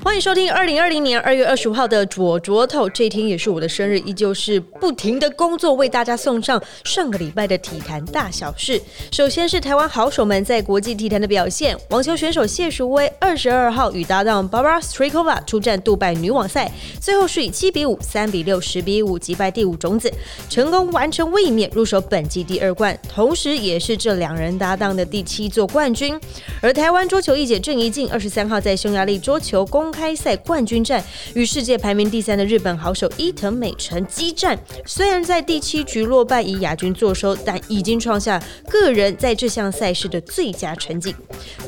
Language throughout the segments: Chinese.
欢迎收听二零二零年二月二十五号的左卓透，这一天也是我的生日，依旧是不停的工作，为大家送上上个礼拜的体坛大小事。首先是台湾好手们在国际体坛的表现，网球选手谢淑薇二十二号与搭档 Barbara Strykova 出战杜拜女网赛，最后是以七比五、三比六、十比五击败第五种子，成功完成卫冕，入手本季第二冠，同时也是这两人搭档的第七座冠军。而台湾桌球一姐郑怡静二十三号在匈牙利桌球公开赛冠军战与世界排名第三的日本好手伊藤美诚激战，虽然在第七局落败以亚军坐收，但已经创下个人在这项赛事的最佳成绩。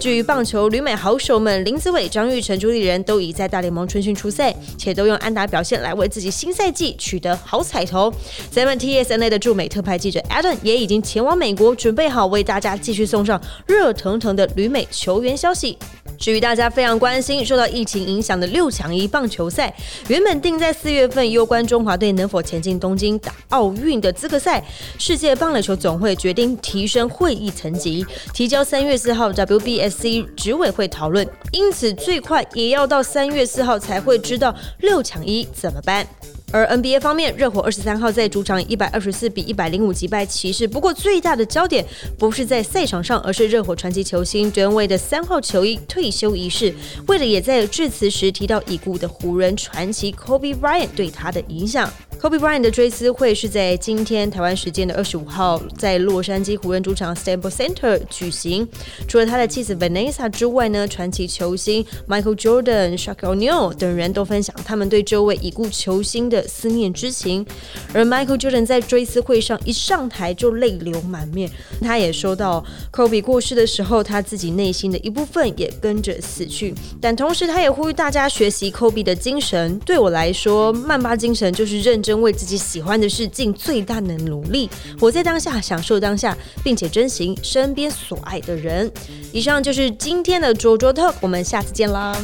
至于棒球旅美好手们林子伟、张玉成、朱立人都已在大联盟春训出赛，且都用安打表现来为自己新赛季取得好彩头。咱们 TSNA 的驻美特派记者 Adam 也已经前往美国，准备好为大家继续送上热腾腾的旅美球员消息。至于大家非常关心受到疫情影响的六强一棒球赛，原本定在四月份攸关中华队能否前进东京打奥运的资格赛，世界棒垒球总会决定提升会议层级，提交三月四号 WBSC 执委会讨论，因此最快也要到三月四号才会知道六强一怎么办。而 NBA 方面，热火二十三号在主场一百二十四比一百零五击败骑士。不过最大的焦点不是在赛场上，而是热火传奇球星 d w a 的三号球衣退休仪式。为了也在致辞时提到已故的湖人传奇 Kobe Bryant 对他的影响。Kobe Bryant 的追思会是在今天台湾时间的二十五号，在洛杉矶湖人主场 Staple Center 举行。除了他的妻子 Vanessa 之外呢，传奇球星 Michael Jordan、s h a q u i O'Neal 等人都分享他们对这位已故球星的思念之情。而 Michael Jordan 在追思会上一上台就泪流满面，他也说到 Kobe 过世的时候，他自己内心的一部分也跟着死去。但同时，他也呼吁大家学习 Kobe 的精神。对我来说，曼巴精神就是认真真。为自己喜欢的事尽最大的努力，活在当下，享受当下，并且珍惜身边所爱的人。以上就是今天的卓卓 talk，我们下次见啦。